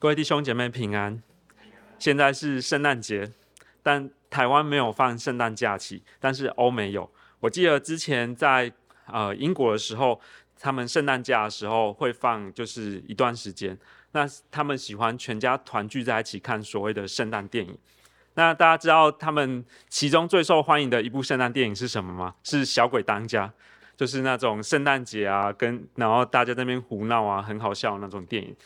各位弟兄姐妹平安。现在是圣诞节，但台湾没有放圣诞假期，但是欧美有。我记得之前在呃英国的时候，他们圣诞假的时候会放，就是一段时间。那他们喜欢全家团聚在一起看所谓的圣诞电影。那大家知道他们其中最受欢迎的一部圣诞电影是什么吗？是《小鬼当家》，就是那种圣诞节啊，跟然后大家在那边胡闹啊，很好笑的那种电影。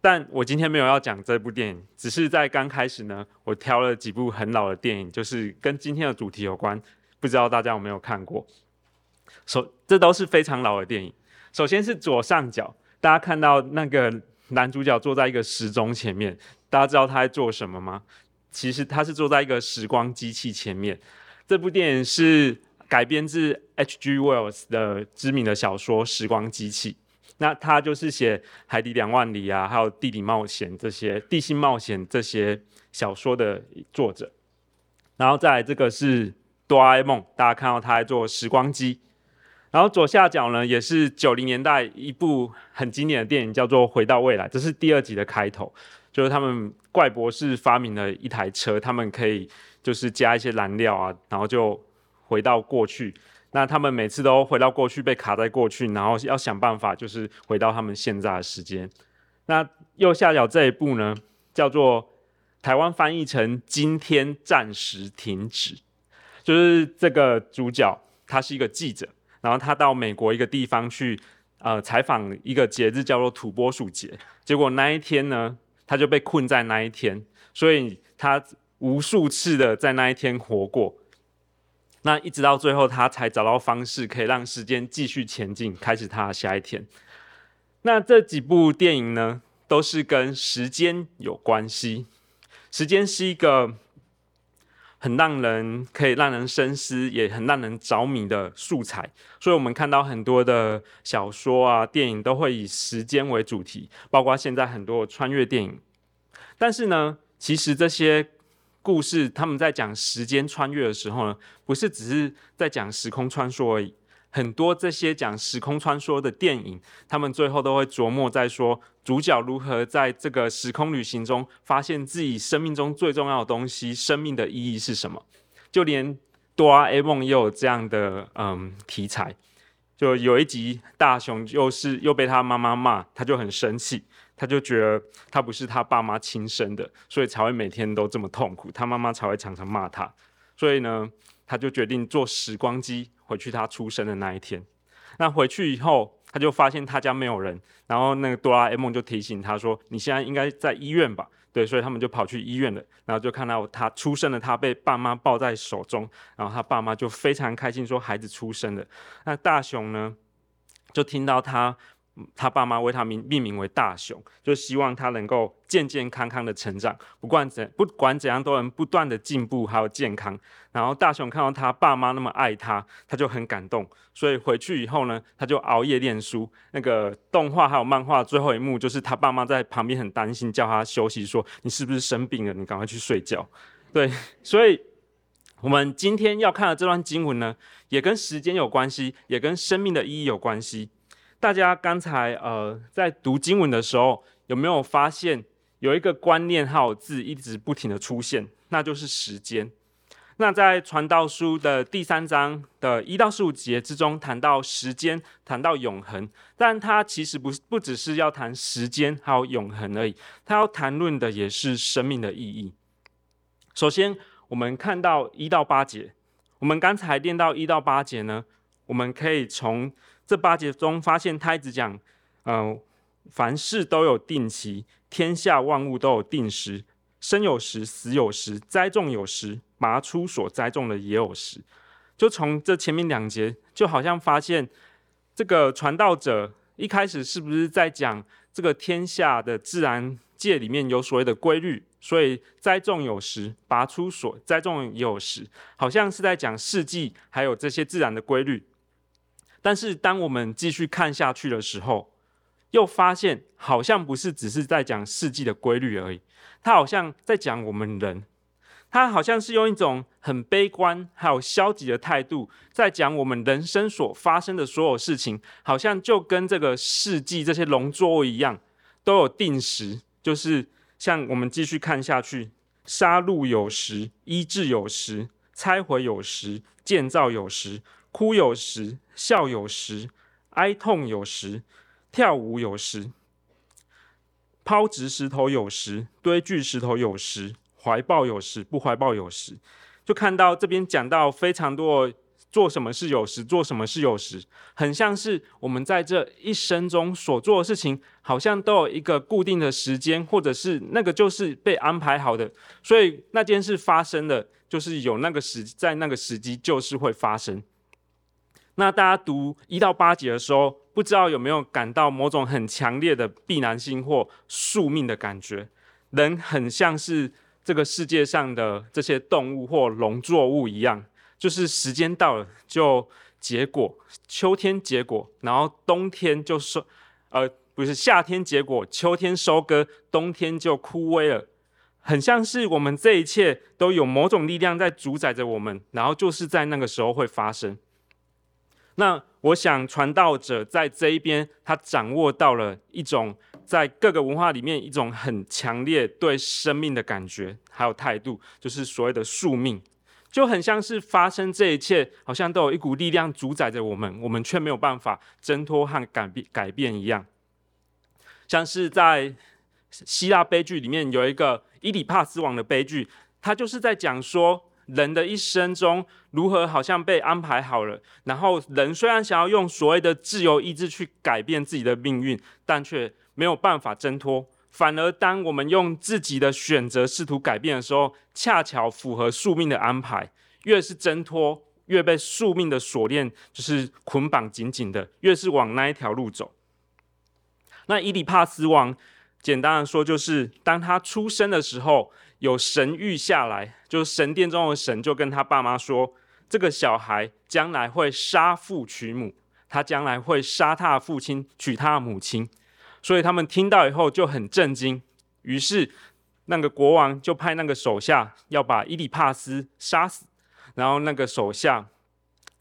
但我今天没有要讲这部电影，只是在刚开始呢，我挑了几部很老的电影，就是跟今天的主题有关，不知道大家有没有看过？首，这都是非常老的电影。首先是左上角，大家看到那个男主角坐在一个时钟前面，大家知道他在做什么吗？其实他是坐在一个时光机器前面。这部电影是改编自 H.G. Wells 的知名的小说《时光机器》。那他就是写《海底两万里》啊，还有《地理冒险》这些地心冒险这些小说的作者。然后再来这个是哆啦 A 梦，大家看到他在做时光机。然后左下角呢，也是九零年代一部很经典的电影，叫做《回到未来》，这是第二集的开头，就是他们怪博士发明了一台车，他们可以就是加一些燃料啊，然后就回到过去。那他们每次都回到过去，被卡在过去，然后要想办法，就是回到他们现在的时间。那右下角这一步呢，叫做台湾翻译成“今天暂时停止”，就是这个主角他是一个记者，然后他到美国一个地方去，呃，采访一个节日叫做土拨鼠节。结果那一天呢，他就被困在那一天，所以他无数次的在那一天活过。那一直到最后，他才找到方式可以让时间继续前进，开始他的下一天。那这几部电影呢，都是跟时间有关系。时间是一个很让人可以让人深思，也很让人着迷的素材。所以，我们看到很多的小说啊、电影都会以时间为主题，包括现在很多穿越电影。但是呢，其实这些。故事他们在讲时间穿越的时候呢，不是只是在讲时空穿梭而已。很多这些讲时空穿梭的电影，他们最后都会琢磨在说主角如何在这个时空旅行中发现自己生命中最重要的东西，生命的意义是什么。就连哆啦 A 梦也有这样的嗯题材。就有一集大雄又是又被他妈妈骂，他就很生气。他就觉得他不是他爸妈亲生的，所以才会每天都这么痛苦。他妈妈才会常常骂他，所以呢，他就决定坐时光机回去他出生的那一天。那回去以后，他就发现他家没有人，然后那个哆啦 A 梦就提醒他说：“你现在应该在医院吧？”对，所以他们就跑去医院了，然后就看到他出生了，他被爸妈抱在手中，然后他爸妈就非常开心说：“孩子出生了。”那大雄呢，就听到他。他爸妈为他命命名为大雄，就希望他能够健健康康的成长，不管怎不管怎样都能不断的进步还有健康。然后大雄看到他爸妈那么爱他，他就很感动，所以回去以后呢，他就熬夜练书。那个动画还有漫画最后一幕，就是他爸妈在旁边很担心，叫他休息，说你是不是生病了？你赶快去睡觉。对，所以我们今天要看的这段经文呢，也跟时间有关系，也跟生命的意义有关系。大家刚才呃在读经文的时候，有没有发现有一个观念还有字一直不停的出现？那就是时间。那在传道书的第三章的一到十五节之中，谈到时间，谈到永恒，但它其实不不只是要谈时间还有永恒而已，它要谈论的也是生命的意义。首先，我们看到一到八节，我们刚才念到一到八节呢，我们可以从这八节中发现，他一直讲，嗯、凡事都有定期，天下万物都有定时，生有时，死有时，栽种有时，拔出所栽种的也有时。就从这前面两节，就好像发现这个传道者一开始是不是在讲这个天下的自然界里面有所谓的规律，所以栽种有时，拔出所栽种也有时，好像是在讲四季，还有这些自然的规律。但是，当我们继续看下去的时候，又发现好像不是只是在讲四季的规律而已，他好像在讲我们人，他好像是用一种很悲观还有消极的态度，在讲我们人生所发生的所有事情，好像就跟这个四季这些农作物一样，都有定时，就是像我们继续看下去，杀戮有时，医治有时，拆毁有时，建造有时，哭有时，笑有时，哀痛有时，跳舞有时，抛掷石头有时，堆聚石头有时，怀抱有时，不怀抱有时。就看到这边讲到非常多。做什么事有时，做什么事有时，很像是我们在这一生中所做的事情，好像都有一个固定的时间，或者是那个就是被安排好的。所以那件事发生的，就是有那个时，在那个时机就是会发生。那大家读一到八节的时候，不知道有没有感到某种很强烈的必然性或宿命的感觉？人很像是这个世界上的这些动物或农作物一样。就是时间到了就结果，秋天结果，然后冬天就收，呃，不是夏天结果，秋天收割，冬天就枯萎了。很像是我们这一切都有某种力量在主宰着我们，然后就是在那个时候会发生。那我想传道者在这一边，他掌握到了一种在各个文化里面一种很强烈对生命的感觉还有态度，就是所谓的宿命。就很像是发生这一切，好像都有一股力量主宰着我们，我们却没有办法挣脱和改变改变一样。像是在希腊悲剧里面有一个伊底帕斯王的悲剧，他就是在讲说人的一生中如何好像被安排好了，然后人虽然想要用所谓的自由意志去改变自己的命运，但却没有办法挣脱。反而，当我们用自己的选择试图改变的时候，恰巧符合宿命的安排。越是挣脱，越被宿命的锁链就是捆绑紧紧的，越是往那一条路走。那伊里帕斯王，简单的说，就是当他出生的时候，有神谕下来，就是神殿中的神就跟他爸妈说，这个小孩将来会杀父娶母，他将来会杀他的父亲，娶他的母亲。所以他们听到以后就很震惊，于是那个国王就派那个手下要把伊底帕斯杀死。然后那个手下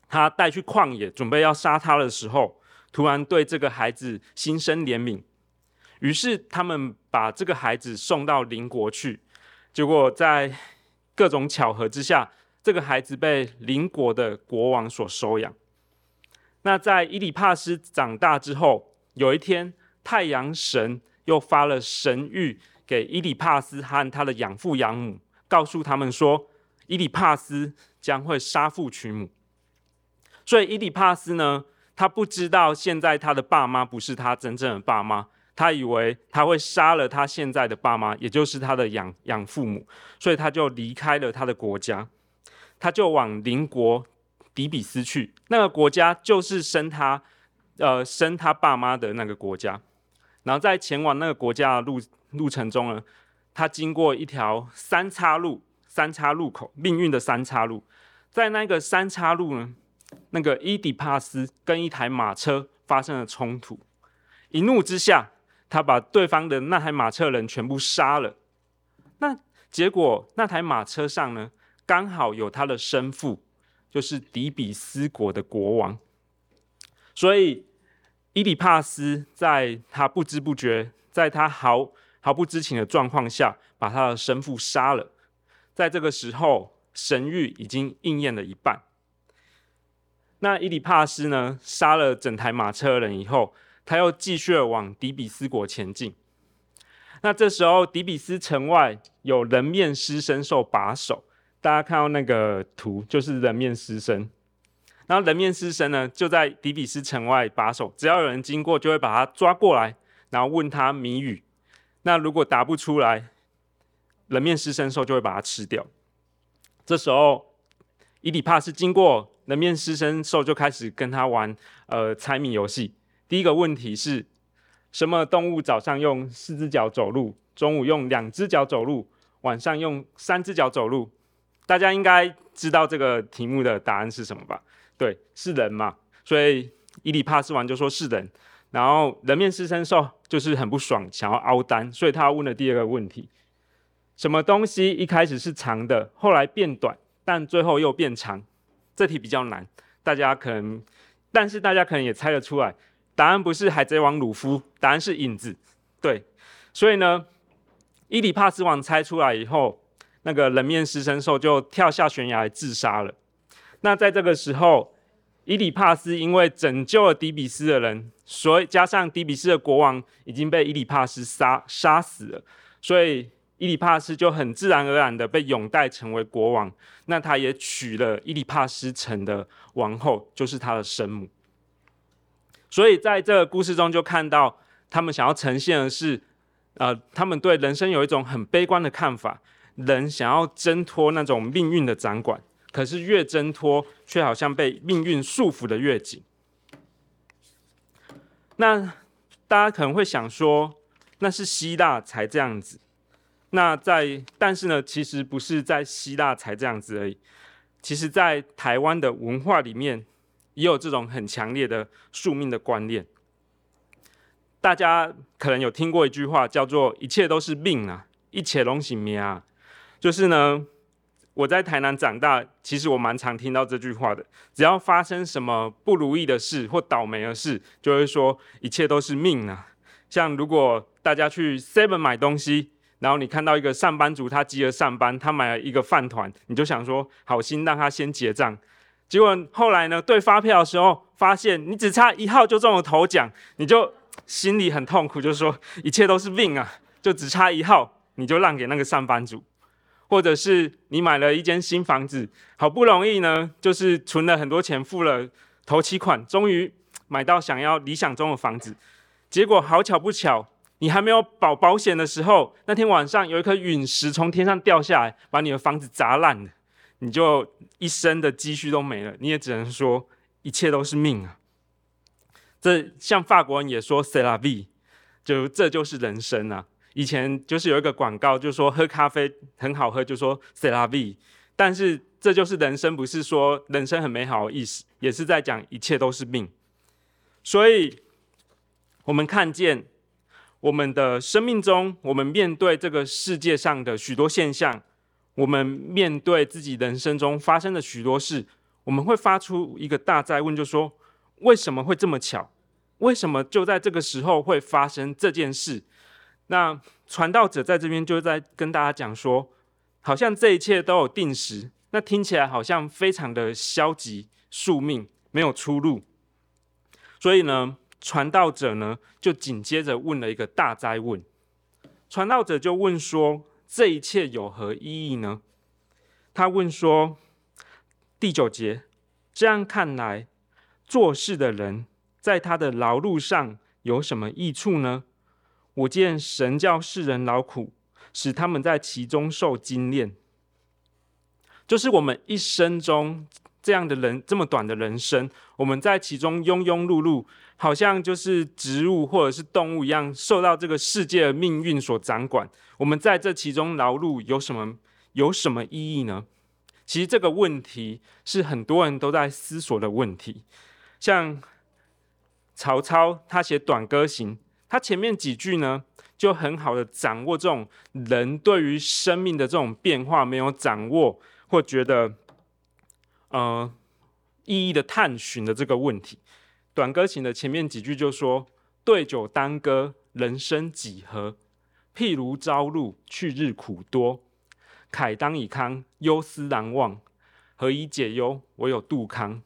他带去旷野，准备要杀他的时候，突然对这个孩子心生怜悯，于是他们把这个孩子送到邻国去。结果在各种巧合之下，这个孩子被邻国的国王所收养。那在伊里帕斯长大之后，有一天。太阳神又发了神谕给伊里帕斯和他的养父养母，告诉他们说，伊里帕斯将会杀父娶母。所以伊里帕斯呢，他不知道现在他的爸妈不是他真正的爸妈，他以为他会杀了他现在的爸妈，也就是他的养养父母，所以他就离开了他的国家，他就往邻国底比斯去。那个国家就是生他，呃，生他爸妈的那个国家。然后在前往那个国家的路路程中呢，他经过一条三岔路，三岔路口，命运的三岔路。在那个三岔路呢，那个伊底帕斯跟一台马车发生了冲突，一怒之下，他把对方的那台马车人全部杀了。那结果那台马车上呢，刚好有他的生父，就是底比斯国的国王，所以。伊里帕斯在他不知不觉，在他毫毫不知情的状况下，把他的生父杀了。在这个时候，神谕已经应验了一半。那伊里帕斯呢，杀了整台马车人以后，他又继续往底比斯国前进。那这时候，底比斯城外有人面狮身兽把守，大家看到那个图，就是人面狮身。然后人面狮身呢，就在底比斯城外把守，只要有人经过，就会把他抓过来，然后问他谜语。那如果答不出来，人面狮身兽就会把它吃掉。这时候，伊底帕斯经过人面狮身兽，就开始跟他玩呃猜谜游戏。第一个问题是：什么动物早上用四只脚走路，中午用两只脚走路，晚上用三只脚走路？大家应该知道这个题目的答案是什么吧？对，是人嘛，所以伊底帕斯王就说是人，然后人面狮身兽就是很不爽，想要凹单，所以他问了第二个问题：什么东西一开始是长的，后来变短，但最后又变长？这题比较难，大家可能，但是大家可能也猜得出来，答案不是海贼王鲁夫，答案是影子。对，所以呢，伊里帕斯王猜出来以后，那个人面狮身兽就跳下悬崖自杀了。那在这个时候，伊里帕斯因为拯救了底比斯的人，所以加上底比斯的国王已经被伊里帕斯杀杀死了，所以伊里帕斯就很自然而然的被拥戴成为国王。那他也娶了伊里帕斯城的王后，就是他的生母。所以在这个故事中就看到，他们想要呈现的是，呃，他们对人生有一种很悲观的看法，人想要挣脱那种命运的掌管。可是越挣脱，却好像被命运束缚得越紧。那大家可能会想说，那是希腊才这样子。那在，但是呢，其实不是在希腊才这样子而已。其实，在台湾的文化里面，也有这种很强烈的宿命的观念。大家可能有听过一句话，叫做“一切都是命啊，一切拢是命啊”，就是呢。我在台南长大，其实我蛮常听到这句话的。只要发生什么不如意的事或倒霉的事，就会说一切都是命啊。像如果大家去 Seven 买东西，然后你看到一个上班族他急着上班，他买了一个饭团，你就想说好心让他先结账。结果后来呢，对发票的时候发现你只差一号就中了头奖，你就心里很痛苦，就是说一切都是命啊，就只差一号，你就让给那个上班族。或者是你买了一间新房子，好不容易呢，就是存了很多钱，付了头期款，终于买到想要理想中的房子。结果好巧不巧，你还没有保保险的时候，那天晚上有一颗陨石从天上掉下来，把你的房子砸烂了，你就一生的积蓄都没了。你也只能说一切都是命啊。这像法国人也说 C'est la vie，就这就是人生啊。以前就是有一个广告，就说喝咖啡很好喝，就说 C'est la vie，但是这就是人生，不是说人生很美好的意思，也是在讲一切都是命。所以，我们看见我们的生命中，我们面对这个世界上的许多现象，我们面对自己人生中发生的许多事，我们会发出一个大灾问，就说为什么会这么巧？为什么就在这个时候会发生这件事？那传道者在这边就在跟大家讲说，好像这一切都有定时，那听起来好像非常的消极，宿命没有出路。所以呢，传道者呢就紧接着问了一个大灾问。传道者就问说：这一切有何意义呢？他问说：第九节，这样看来，做事的人在他的劳碌上有什么益处呢？我见神叫世人劳苦，使他们在其中受精炼。就是我们一生中这样的人，这么短的人生，我们在其中庸庸碌碌，好像就是植物或者是动物一样，受到这个世界的命运所掌管。我们在这其中劳碌有什么有什么意义呢？其实这个问题是很多人都在思索的问题。像曹操，他写《短歌行》。他前面几句呢，就很好的掌握这种人对于生命的这种变化没有掌握，或觉得呃意义的探寻的这个问题。短歌行的前面几句就说：“对酒当歌，人生几何？譬如朝露，去日苦多。慨当以慷，忧思难忘。何以解忧？唯有杜康。”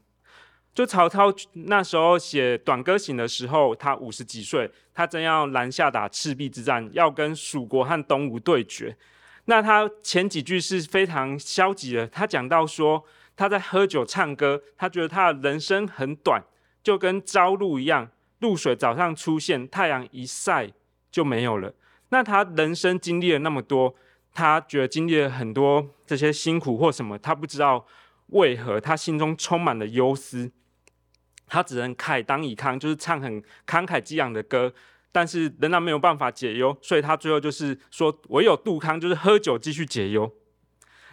就曹操那时候写《短歌行》的时候，他五十几岁，他正要南下打赤壁之战，要跟蜀国和东吴对决。那他前几句是非常消极的，他讲到说他在喝酒唱歌，他觉得他的人生很短，就跟朝露一样，露水早上出现，太阳一晒就没有了。那他人生经历了那么多，他觉得经历了很多这些辛苦或什么，他不知道为何他心中充满了忧思。他只能慨当以慷，就是唱很慷慨激昂的歌，但是仍然没有办法解忧，所以他最后就是说，唯有杜康，就是喝酒继续解忧。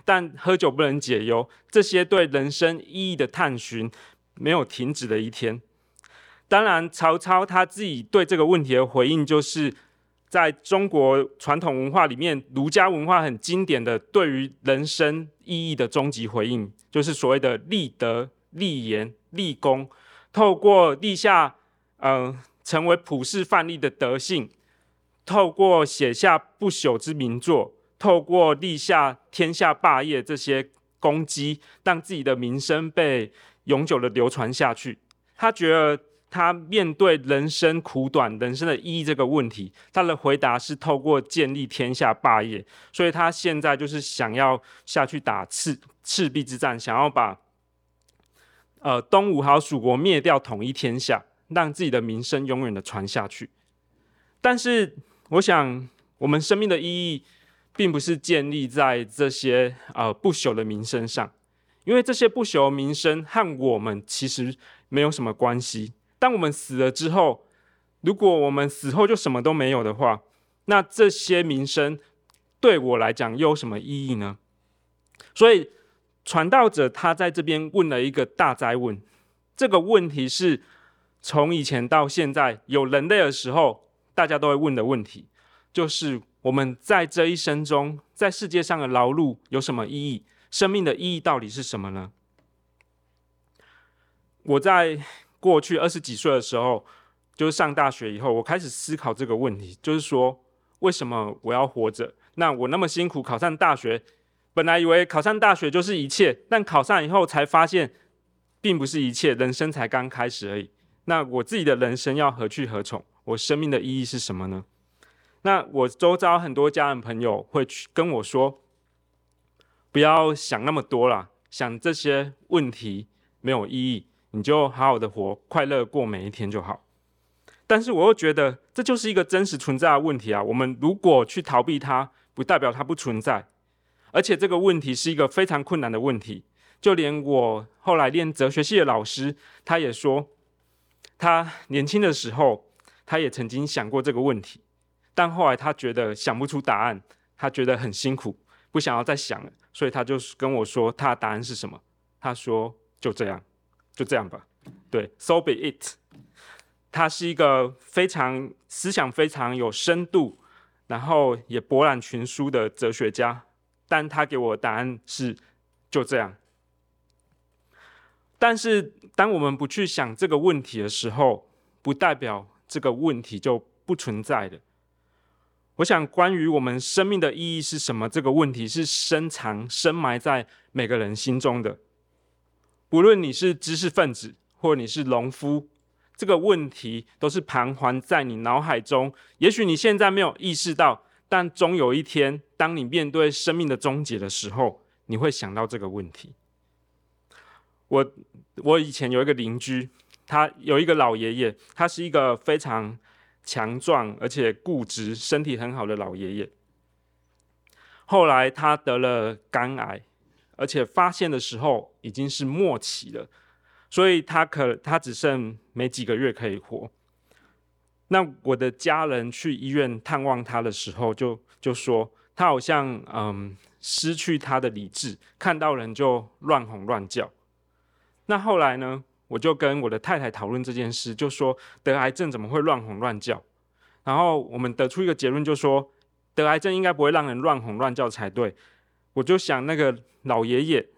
但喝酒不能解忧，这些对人生意义的探寻没有停止的一天。当然，曹操他自己对这个问题的回应，就是在中国传统文化里面，儒家文化很经典的对于人生意义的终极回应，就是所谓的立德、立言、立功。透过立下，嗯、呃，成为普世范例的德性，透过写下不朽之名作，透过立下天下霸业这些攻击，让自己的名声被永久的流传下去。他觉得他面对人生苦短、人生的意义这个问题，他的回答是透过建立天下霸业。所以他现在就是想要下去打赤赤壁之战，想要把呃东吴还有蜀国灭掉，统一天下，让自己的名声永远的传下去。但是，我想我们生命的意义，并不是建立在这些呃不朽的名声上，因为这些不朽的名声和我们其实没有什么关系。当我们死了之后，如果我们死后就什么都没有的话，那这些名声对我来讲又有什么意义呢？所以传道者他在这边问了一个大哉问，这个问题是从以前到现在有人类的时候，大家都会问的问题，就是我们在这一生中，在世界上的劳碌有什么意义？生命的意义到底是什么呢？我在过去二十几岁的时候，就是上大学以后，我开始思考这个问题，就是说，为什么我要活着？那我那么辛苦考上大学，本来以为考上大学就是一切，但考上以后才发现，并不是一切，人生才刚开始而已。那我自己的人生要何去何从？我生命的意义是什么呢？那我周遭很多家人朋友会去跟我说，不要想那么多啦，想这些问题没有意义，你就好好的活，快乐过每一天就好。但是我又觉得这就是一个真实存在的问题啊。我们如果去逃避它，不代表它不存在，而且这个问题是一个非常困难的问题。就连我后来练哲学系的老师，他也说，他年轻的时候。他也曾经想过这个问题，但后来他觉得想不出答案，他觉得很辛苦，不想要再想了，所以他就跟我说他的答案是什么？他说就这样，就这样吧。对，so be it。他是一个非常思想非常有深度，然后也博览群书的哲学家，但他给我的答案是就这样。但是当我们不去想这个问题的时候，不代表。这个问题就不存在的。我想，关于我们生命的意义是什么？这个问题是深藏、深埋在每个人心中的。不论你是知识分子，或你是农夫，这个问题都是盘桓在你脑海中。也许你现在没有意识到，但终有一天，当你面对生命的终结的时候，你会想到这个问题。我我以前有一个邻居。他有一个老爷爷，他是一个非常强壮而且固执、身体很好的老爷爷。后来他得了肝癌，而且发现的时候已经是末期了，所以他可他只剩没几个月可以活。那我的家人去医院探望他的时候就，就说他好像嗯失去他的理智，看到人就乱吼乱叫。那后来呢？我就跟我的太太讨论这件事，就说得癌症怎么会乱吼乱叫？然后我们得出一个结论，就说得癌症应该不会让人乱吼乱叫才对。我就想那个老爷爷，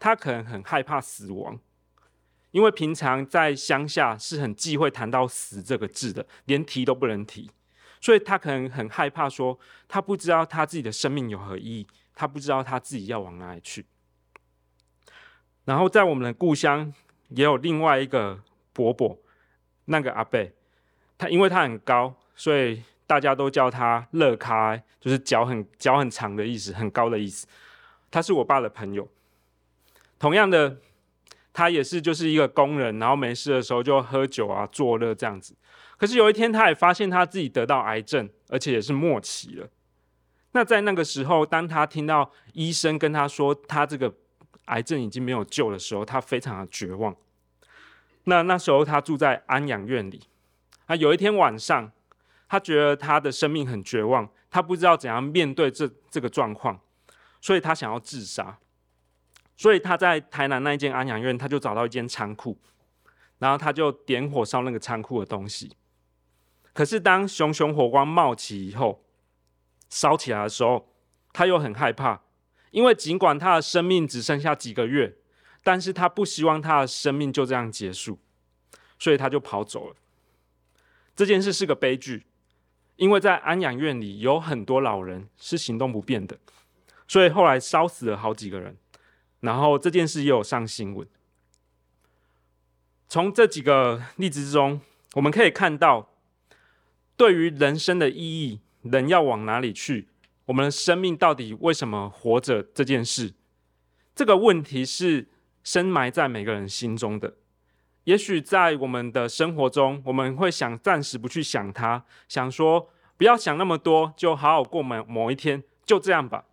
他可能很害怕死亡，因为平常在乡下是很忌讳谈到死这个字的，连提都不能提，所以他可能很害怕说，他不知道他自己的生命有何意义，他不知道他自己要往哪里去。然后在我们的故乡。也有另外一个伯伯，那个阿伯，他因为他很高，所以大家都叫他乐咖，就是脚很脚很长的意思，很高的意思。他是我爸的朋友，同样的，他也是就是一个工人，然后没事的时候就喝酒啊作乐这样子。可是有一天，他也发现他自己得到癌症，而且也是末期了。那在那个时候，当他听到医生跟他说他这个。癌症已经没有救的时候，他非常的绝望。那那时候他住在安养院里。啊，有一天晚上，他觉得他的生命很绝望，他不知道怎样面对这这个状况，所以他想要自杀。所以他在台南那一间安养院，他就找到一间仓库，然后他就点火烧那个仓库的东西。可是当熊熊火光冒起以后，烧起来的时候，他又很害怕。因为尽管他的生命只剩下几个月，但是他不希望他的生命就这样结束，所以他就跑走了。这件事是个悲剧，因为在安养院里有很多老人是行动不便的，所以后来烧死了好几个人。然后这件事也有上新闻。从这几个例子之中，我们可以看到，对于人生的意义，人要往哪里去？我们的生命到底为什么活着？这件事，这个问题是深埋在每个人心中的。也许在我们的生活中，我们会想暂时不去想它，想说不要想那么多，就好好过某某一天，就这样吧。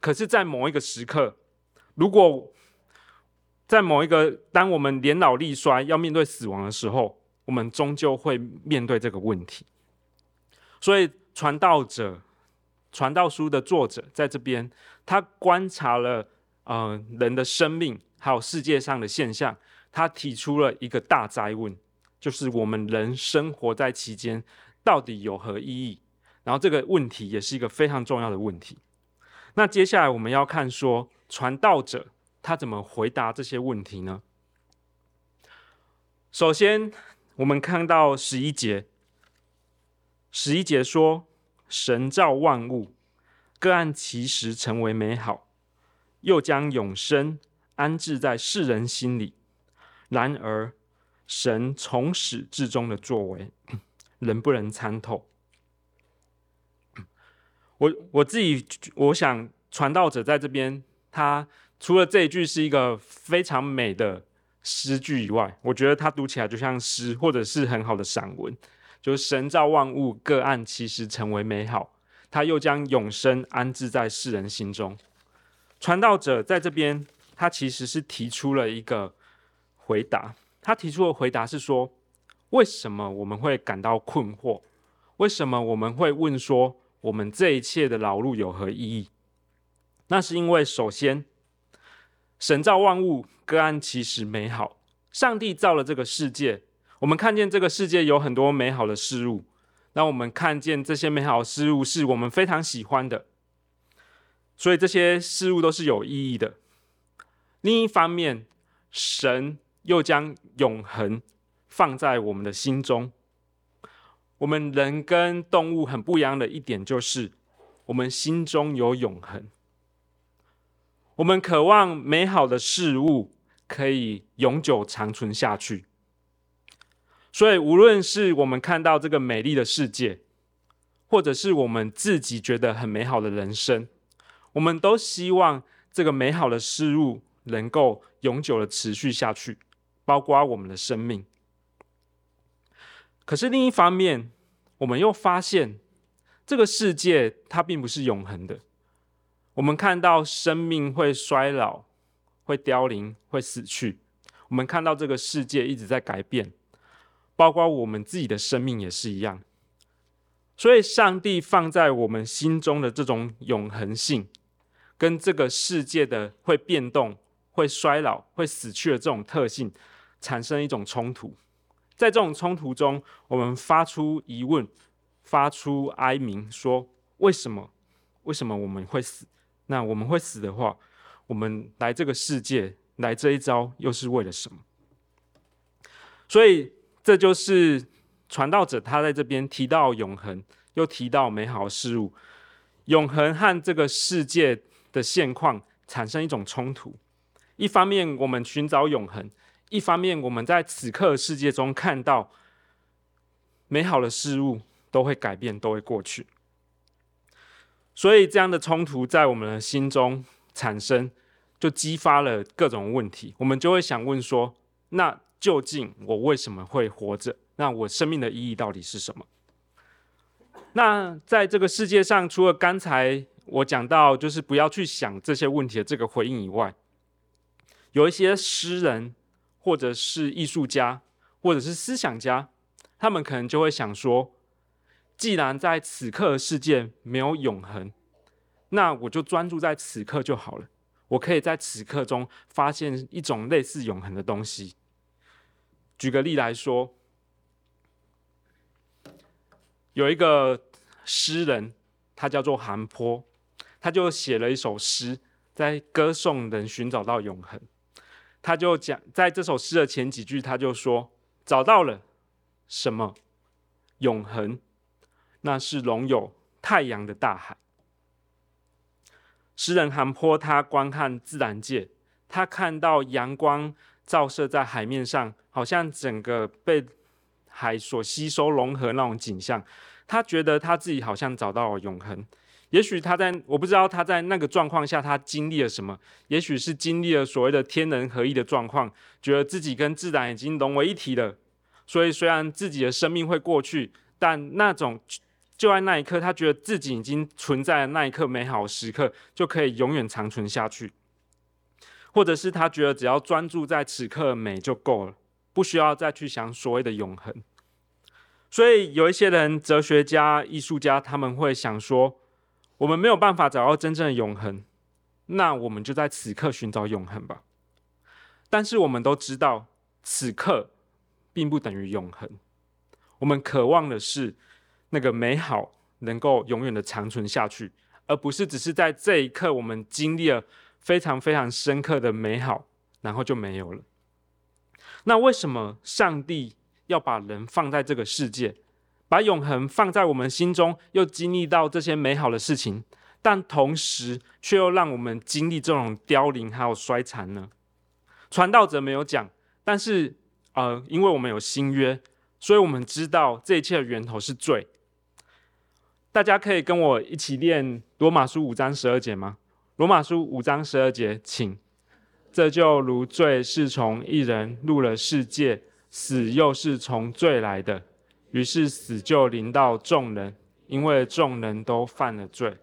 可是，在某一个时刻，如果在某一个当我们年老力衰，要面对死亡的时候，我们终究会面对这个问题。所以，传道者、传道书的作者在这边，他观察了呃人的生命，还有世界上的现象。他提出了一个大哉问，就是我们人生活在其间到底有何意义？然后这个问题也是一个非常重要的问题。那接下来我们要看说传道者他怎么回答这些问题呢？首先，我们看到十一节，十一节说：“神造万物，各按其时成为美好，又将永生安置在世人心里。”然而，神从始至终的作为，人不能参透。我我自己，我想传道者在这边，他除了这一句是一个非常美的诗句以外，我觉得他读起来就像诗，或者是很好的散文。就是神造万物，各按其时成为美好，他又将永生安置在世人心中。传道者在这边，他其实是提出了一个。回答，他提出的回答是说：为什么我们会感到困惑？为什么我们会问说，我们这一切的劳碌有何意义？那是因为，首先，神造万物，各按其时美好。上帝造了这个世界，我们看见这个世界有很多美好的事物，那我们看见这些美好事物是我们非常喜欢的，所以这些事物都是有意义的。另一方面，神。又将永恒放在我们的心中。我们人跟动物很不一样的一点就是，我们心中有永恒。我们渴望美好的事物可以永久长存下去。所以，无论是我们看到这个美丽的世界，或者是我们自己觉得很美好的人生，我们都希望这个美好的事物能够永久的持续下去。包括我们的生命，可是另一方面，我们又发现这个世界它并不是永恒的。我们看到生命会衰老、会凋零、会死去。我们看到这个世界一直在改变，包括我们自己的生命也是一样。所以，上帝放在我们心中的这种永恒性，跟这个世界的会变动、会衰老、会死去的这种特性。产生一种冲突，在这种冲突中，我们发出疑问，发出哀鸣，说：“为什么？为什么我们会死？那我们会死的话，我们来这个世界，来这一遭，又是为了什么？”所以，这就是传道者他在这边提到永恒，又提到美好事物，永恒和这个世界的现况产生一种冲突。一方面，我们寻找永恒。一方面，我们在此刻世界中看到美好的事物都会改变，都会过去，所以这样的冲突在我们的心中产生，就激发了各种问题。我们就会想问说：那究竟我为什么会活着？那我生命的意义到底是什么？那在这个世界上，除了刚才我讲到，就是不要去想这些问题的这个回应以外，有一些诗人。或者是艺术家，或者是思想家，他们可能就会想说：既然在此刻的世界没有永恒，那我就专注在此刻就好了。我可以在此刻中发现一种类似永恒的东西。举个例来说，有一个诗人，他叫做韩坡，他就写了一首诗，在歌颂人寻找到永恒。他就讲，在这首诗的前几句，他就说：“找到了什么？永恒，那是拥有太阳的大海。诗人韩坡他观看自然界，他看到阳光照射在海面上，好像整个被海所吸收融合那种景象。他觉得他自己好像找到了永恒。也许他在，我不知道他在那个状况下他经历了什么，也许是经历了所谓的天人合一的状况，觉得自己跟自然已经融为一体了。所以虽然自己的生命会过去，但那种。就在那一刻，他觉得自己已经存在的那一刻美好时刻就可以永远长存下去，或者是他觉得只要专注在此刻美就够了，不需要再去想所谓的永恒。所以有一些人，哲学家、艺术家，他们会想说：我们没有办法找到真正的永恒，那我们就在此刻寻找永恒吧。但是我们都知道，此刻并不等于永恒。我们渴望的是。那个美好能够永远的长存下去，而不是只是在这一刻我们经历了非常非常深刻的美好，然后就没有了。那为什么上帝要把人放在这个世界，把永恒放在我们心中，又经历到这些美好的事情，但同时却又让我们经历这种凋零还有衰残呢？传道者没有讲，但是呃，因为我们有新约，所以我们知道这一切的源头是罪。大家可以跟我一起念罗马书五章十二节吗？罗马书五章十二节，请。这就如罪是从一人入了世界，死又是从罪来的，于是死就临到众人，因为众人都犯了罪。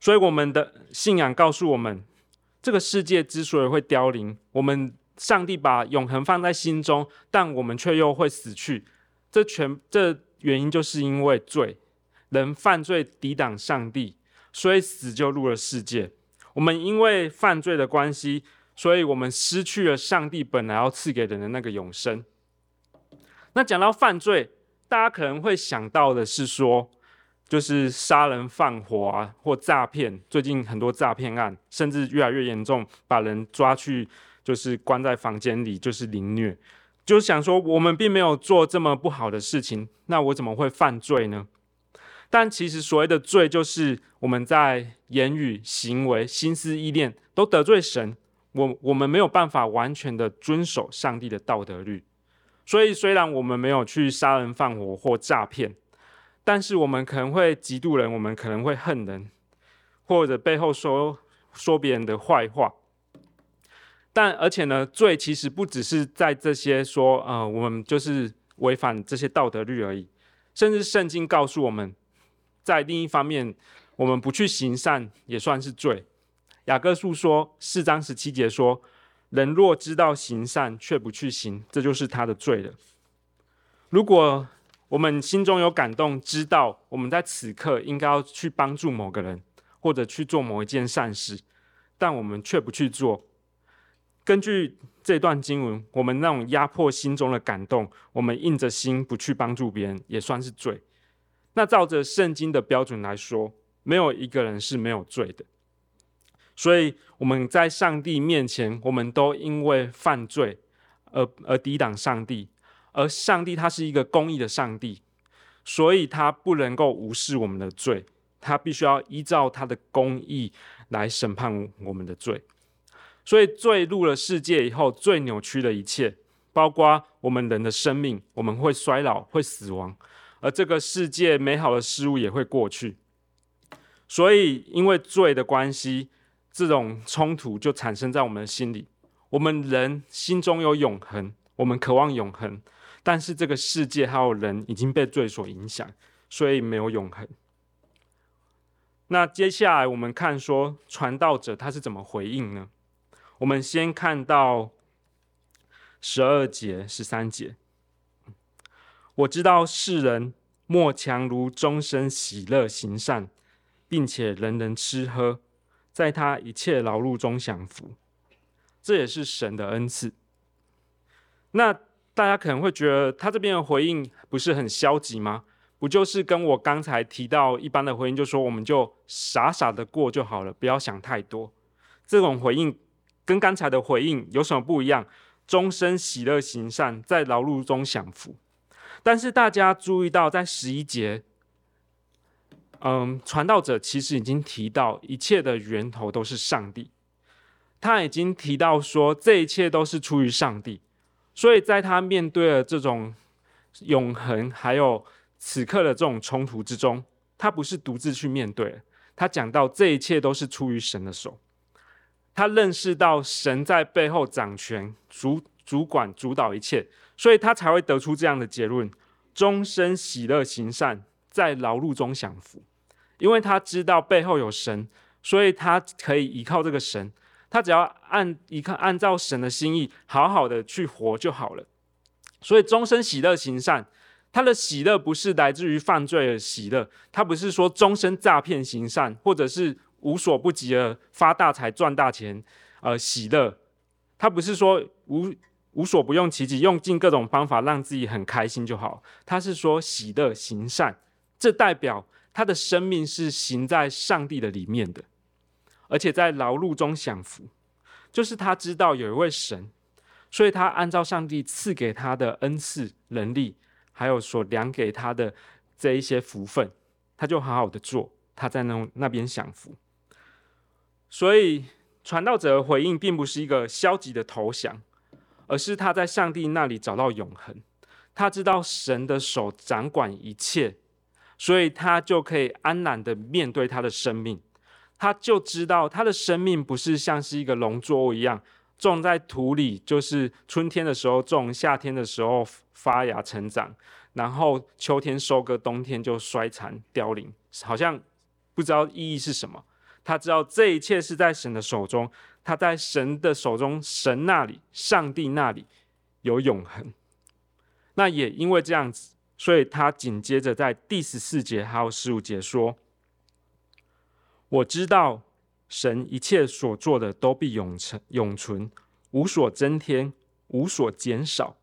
所以我们的信仰告诉我们，这个世界之所以会凋零，我们上帝把永恒放在心中，但我们却又会死去。这全这。原因就是因为罪，人犯罪抵挡上帝，所以死就入了世界。我们因为犯罪的关系，所以我们失去了上帝本来要赐给人的那个永生。那讲到犯罪，大家可能会想到的是说，就是杀人放火啊，或诈骗。最近很多诈骗案，甚至越来越严重，把人抓去就是关在房间里，就是凌虐。就想说，我们并没有做这么不好的事情，那我怎么会犯罪呢？但其实所谓的罪，就是我们在言语、行为、心思、意念都得罪神，我我们没有办法完全的遵守上帝的道德律。所以，虽然我们没有去杀人放火或诈骗，但是我们可能会嫉妒人，我们可能会恨人，或者背后说说别人的坏话。但而且呢，罪其实不只是在这些说，呃，我们就是违反这些道德律而已。甚至圣经告诉我们，在另一方面，我们不去行善也算是罪。雅各书说四章十七节说，人若知道行善却不去行，这就是他的罪了。如果我们心中有感动，知道我们在此刻应该要去帮助某个人，或者去做某一件善事，但我们却不去做。根据这段经文，我们那种压迫心中的感动，我们硬着心不去帮助别人，也算是罪。那照着圣经的标准来说，没有一个人是没有罪的。所以我们在上帝面前，我们都因为犯罪而而抵挡上帝，而上帝他是一个公义的上帝，所以他不能够无视我们的罪，他必须要依照他的公义来审判我们的罪。所以罪入了世界以后，罪扭曲了一切，包括我们人的生命，我们会衰老，会死亡，而这个世界美好的事物也会过去。所以，因为罪的关系，这种冲突就产生在我们的心里。我们人心中有永恒，我们渴望永恒，但是这个世界还有人已经被罪所影响，所以没有永恒。那接下来我们看说，传道者他是怎么回应呢？我们先看到十二节、十三节。我知道世人莫强如终身喜乐行善，并且人人吃喝，在他一切劳碌中享福。这也是神的恩赐。那大家可能会觉得，他这边的回应不是很消极吗？不就是跟我刚才提到一般的回应，就说我们就傻傻的过就好了，不要想太多。这种回应。跟刚才的回应有什么不一样？终身喜乐行善，在劳碌中享福。但是大家注意到，在十一节，嗯，传道者其实已经提到，一切的源头都是上帝。他已经提到说，这一切都是出于上帝。所以在他面对了这种永恒，还有此刻的这种冲突之中，他不是独自去面对。他讲到这一切都是出于神的手。他认识到神在背后掌权、主主管、主导一切，所以他才会得出这样的结论：终身喜乐行善，在劳碌中享福。因为他知道背后有神，所以他可以依靠这个神。他只要按一看，按照神的心意，好好的去活就好了。所以终身喜乐行善，他的喜乐不是来自于犯罪的喜乐，他不是说终身诈骗行善，或者是。无所不及的发大财赚大钱，呃，喜乐，他不是说无无所不用其极，用尽各种方法让自己很开心就好。他是说喜乐行善，这代表他的生命是行在上帝的里面的，而且在劳碌中享福，就是他知道有一位神，所以他按照上帝赐给他的恩赐能力，还有所量给他的这一些福分，他就好好的做，他在那那边享福。所以，传道者的回应并不是一个消极的投降，而是他在上帝那里找到永恒。他知道神的手掌管一切，所以他就可以安然的面对他的生命。他就知道他的生命不是像是一个农作物一样，种在土里，就是春天的时候种，夏天的时候发芽成长，然后秋天收割，冬天就衰残凋零，好像不知道意义是什么。他知道这一切是在神的手中，他在神的手中，神那里，上帝那里有永恒。那也因为这样子，所以他紧接着在第十四节还有十五节说：“我知道神一切所做的都必永存，永存，无所增添，无所减少。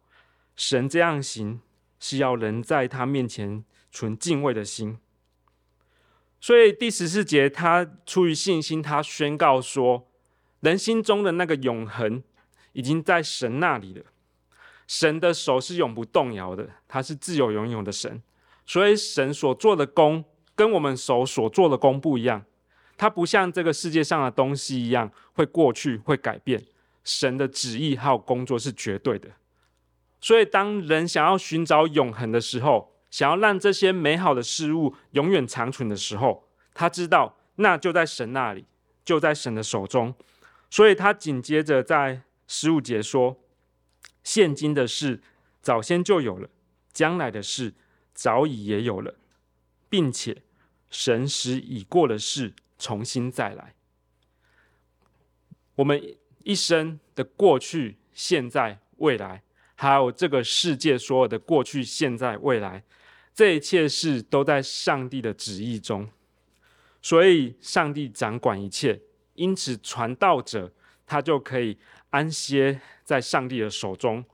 神这样行，是要人在他面前存敬畏的心。”所以第十四节，他出于信心，他宣告说：人心中的那个永恒，已经在神那里了。神的手是永不动摇的，他是自由永有的神。所以神所做的工，跟我们手所做的工不一样。它不像这个世界上的东西一样会过去、会改变。神的旨意还有工作是绝对的。所以当人想要寻找永恒的时候，想要让这些美好的事物永远长存的时候，他知道那就在神那里，就在神的手中。所以他紧接着在十五节说：“现今的事早先就有了，将来的事早已也有了，并且神使已过的事重新再来。我们一生的过去、现在、未来，还有这个世界所有的过去、现在、未来。”这一切事都在上帝的旨意中，所以上帝掌管一切，因此传道者他就可以安歇在上帝的手中，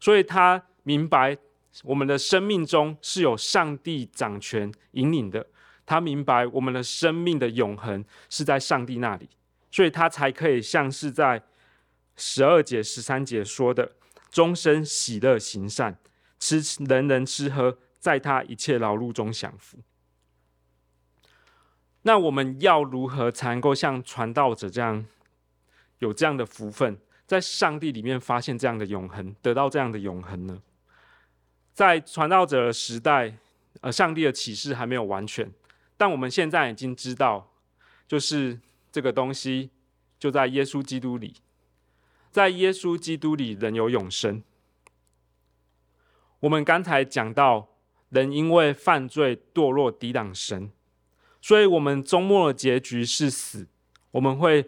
所以他明白我们的生命中是有上帝掌权引领的，他明白我们的生命的永恒是在上帝那里，所以他才可以像是在十二节、十三节说的，终身喜乐行善，吃人人吃喝。在他一切劳碌中享福。那我们要如何才能够像传道者这样有这样的福分，在上帝里面发现这样的永恒，得到这样的永恒呢？在传道者的时代，呃，上帝的启示还没有完全，但我们现在已经知道，就是这个东西就在耶稣基督里，在耶稣基督里人有永生。我们刚才讲到。人因为犯罪堕落，抵挡神，所以我们终末的结局是死。我们会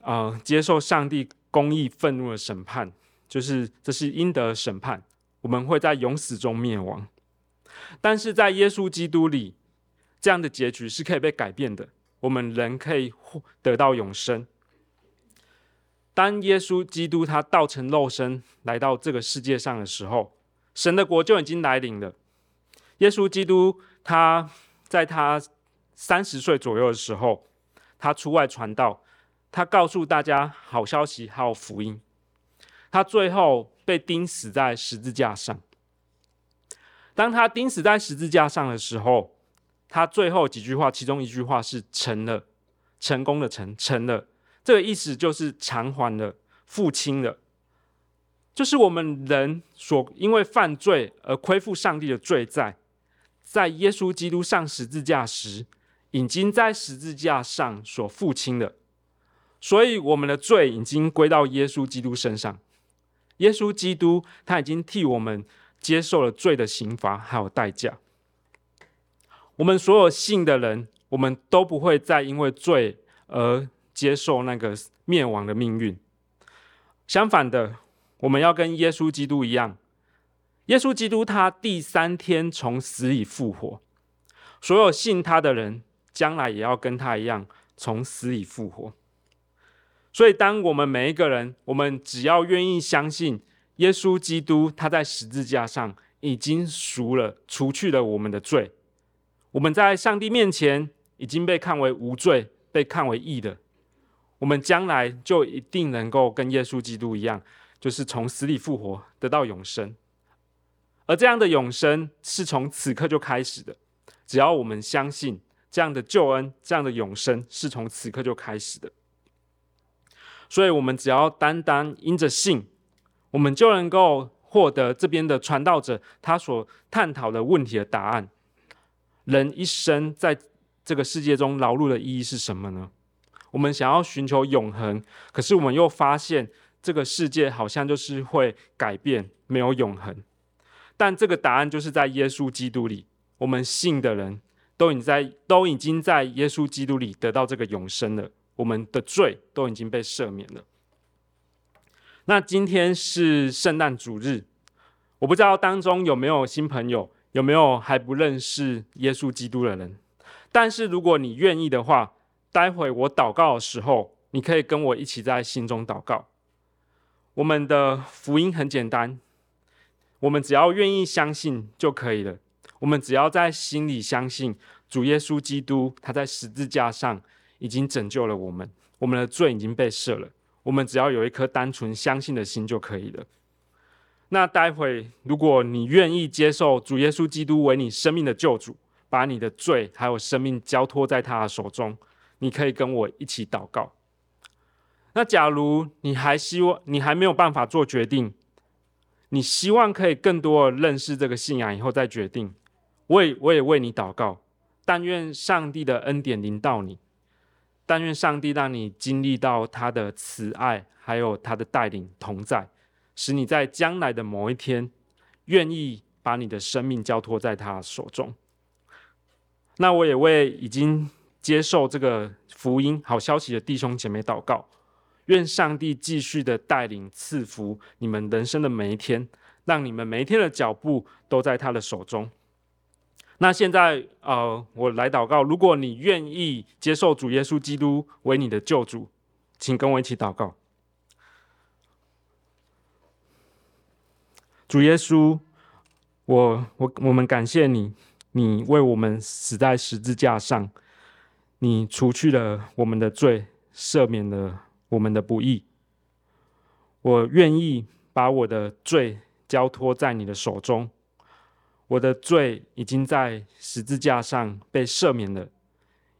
呃接受上帝公义愤怒的审判，就是这是应得审判。我们会在永死中灭亡。但是在耶稣基督里，这样的结局是可以被改变的。我们人可以得到永生。当耶稣基督他道成肉身来到这个世界上的时候，神的国就已经来临了。耶稣基督，他在他三十岁左右的时候，他出外传道，他告诉大家好消息，还有福音。他最后被钉死在十字架上。当他钉死在十字架上的时候，他最后几句话，其中一句话是“成了”，成功的成，成了。这个意思就是偿还了，付清了。就是我们人所因为犯罪而亏负上帝的罪债，在耶稣基督上十字架时，已经在十字架上所付清的。所以我们的罪已经归到耶稣基督身上。耶稣基督他已经替我们接受了罪的刑罚还有代价。我们所有信的人，我们都不会再因为罪而接受那个灭亡的命运。相反的，我们要跟耶稣基督一样，耶稣基督他第三天从死里复活，所有信他的人将来也要跟他一样从死里复活。所以，当我们每一个人，我们只要愿意相信耶稣基督，他在十字架上已经赎了、除去了我们的罪。我们在上帝面前已经被看为无罪，被看为义的，我们将来就一定能够跟耶稣基督一样，就是从死里复活，得到永生。而这样的永生是从此刻就开始的，只要我们相信这样的救恩，这样的永生是从此刻就开始的。所以，我们只要单单因着信，我们就能够获得这边的传道者他所探讨的问题的答案。人一生在这个世界中劳碌的意义是什么呢？我们想要寻求永恒，可是我们又发现这个世界好像就是会改变，没有永恒。但这个答案就是在耶稣基督里，我们信的人都已经在都已经在耶稣基督里得到这个永生了，我们的罪都已经被赦免了。那今天是圣诞主日，我不知道当中有没有新朋友。有没有还不认识耶稣基督的人？但是如果你愿意的话，待会我祷告的时候，你可以跟我一起在心中祷告。我们的福音很简单，我们只要愿意相信就可以了。我们只要在心里相信主耶稣基督，他在十字架上已经拯救了我们，我们的罪已经被赦了。我们只要有一颗单纯相信的心就可以了。那待会，如果你愿意接受主耶稣基督为你生命的救主，把你的罪还有生命交托在他的手中，你可以跟我一起祷告。那假如你还希望，你还没有办法做决定，你希望可以更多的认识这个信仰以后再决定，我也我也为你祷告。但愿上帝的恩典临到你，但愿上帝让你经历到他的慈爱，还有他的带领同在。使你在将来的某一天，愿意把你的生命交托在他手中。那我也为已经接受这个福音好消息的弟兄姐妹祷告，愿上帝继续的带领赐福你们人生的每一天，让你们每一天的脚步都在他的手中。那现在，呃，我来祷告。如果你愿意接受主耶稣基督为你的救主，请跟我一起祷告。主耶稣，我我我们感谢你，你为我们死在十字架上，你除去了我们的罪，赦免了我们的不义。我愿意把我的罪交托在你的手中，我的罪已经在十字架上被赦免了，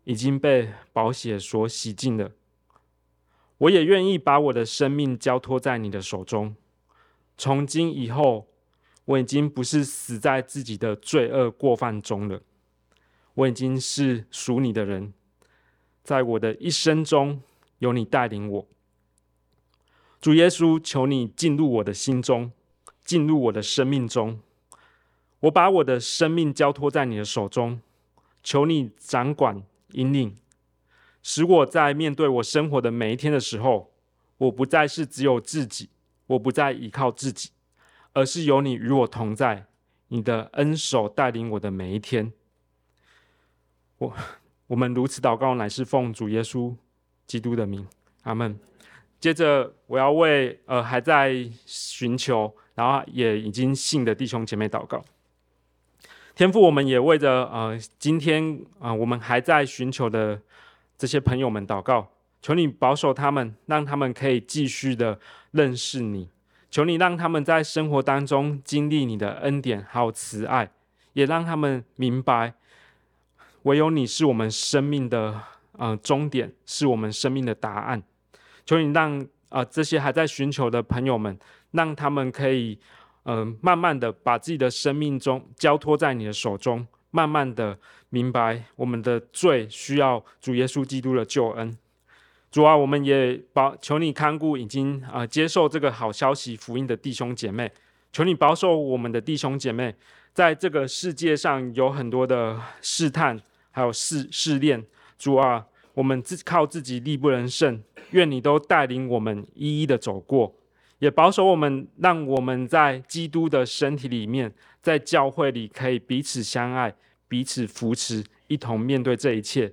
已经被宝血所洗净了。我也愿意把我的生命交托在你的手中。从今以后，我已经不是死在自己的罪恶过犯中了，我已经是属你的人，在我的一生中有你带领我。主耶稣，求你进入我的心中，进入我的生命中。我把我的生命交托在你的手中，求你掌管引领，使我在面对我生活的每一天的时候，我不再是只有自己。我不再依靠自己，而是有你与我同在，你的恩手带领我的每一天。我我们如此祷告，乃是奉主耶稣基督的名，阿门。接着，我要为呃还在寻求，然后也已经信的弟兄姐妹祷告。天父，我们也为着呃今天啊、我们还在寻求的这些朋友们祷告。求你保守他们，让他们可以继续的认识你。求你让他们在生活当中经历你的恩典还有慈爱，也让他们明白，唯有你是我们生命的呃终点，是我们生命的答案。求你让啊、这些还在寻求的朋友们，让他们可以嗯、慢慢的把自己的生命中交托在你的手中，慢慢的明白我们的罪需要主耶稣基督的救恩。主啊，我们也保求你看顾已经啊、呃、接受这个好消息福音的弟兄姐妹，求你保守我们的弟兄姐妹，在这个世界上有很多的试探，还有试试炼。主啊，我们自靠自己力不能胜，愿你都带领我们一一的走过，也保守我们，让我们在基督的身体里面，在教会里可以彼此相爱，彼此扶持，一同面对这一切。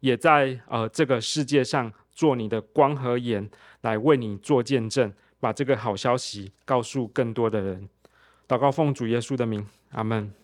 也在呃这个世界上做你的光和盐，来为你做见证，把这个好消息告诉更多的人。祷告奉主耶稣的名，阿门。